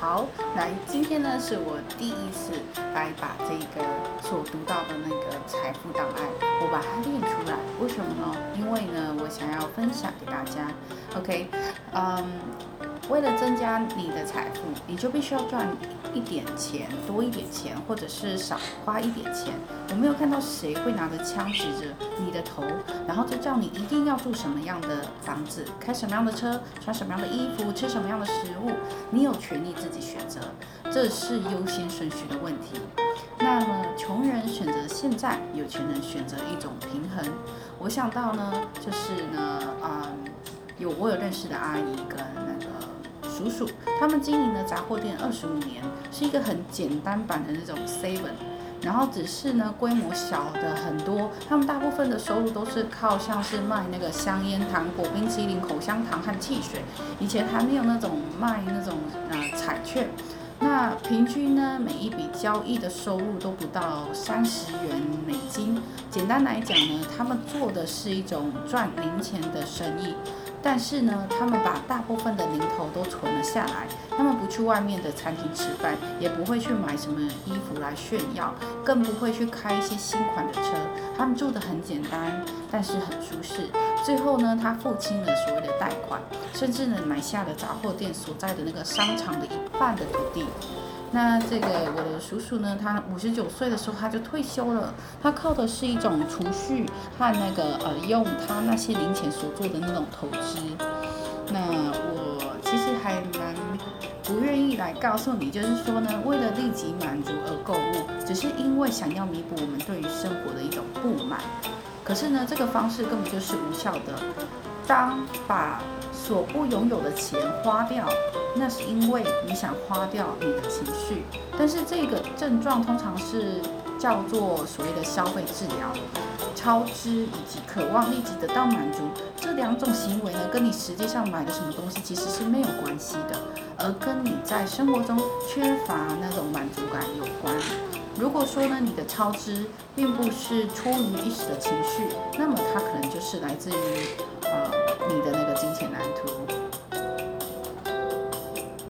好，来，今天呢是我第一次来把这个所读到的那个财富档案，我把它练出来。为什么呢？因为呢，我想要分享给大家。OK，嗯，为了增加你的财富，你就必须要赚一点钱，多一点钱，或者是少花一点钱。我没有看到谁会拿着枪指着你的头，然后就叫你一定要住什么样的房子，开什么样的车，穿什么样的衣服，吃什么样的食物。你有权利自己选择，这是优先顺序的问题。那么，穷人选择现在，有钱人选择一种平衡。我想到呢，就是呢，嗯，有我有认识的阿姨跟那个叔叔，他们经营的杂货店二十五年，是一个很简单版的那种 seven，然后只是呢规模小的很多，他们大部分的收入都是靠像是卖那个香烟、糖果、冰淇淋、口香糖和汽水，以前还没有那种卖那种呃彩券。那平均呢，每一笔交易的收入都不到三十元美金。简单来讲呢，他们做的是一种赚零钱的生意。但是呢，他们把大部分的零头都存了下来。他们不去外面的餐厅吃饭，也不会去买什么衣服来炫耀，更不会去开一些新款的车。他们住的很简单，但是很舒适。最后呢，他付清了所谓的贷款，甚至呢买下了杂货店所在的那个商场的一半的土地。那这个我的叔叔呢，他五十九岁的时候他就退休了，他靠的是一种储蓄和那个呃用他那些零钱所做的那种投资。那我其实还蛮不愿意来告诉你，就是说呢，为了立即满足而购物，只是因为想要弥补我们对于生活的一种不满。可是呢，这个方式根本就是无效的。当把所不拥有的钱花掉，那是因为你想花掉你的情绪。但是这个症状通常是叫做所谓的消费治疗，超支以及渴望立即得到满足这两种行为呢，跟你实际上买的什么东西其实是没有关系的，而跟你在生活中缺乏那种满足感有关。如果说呢，你的超支并不是出于一时的情绪，那么它可能就是来自于啊。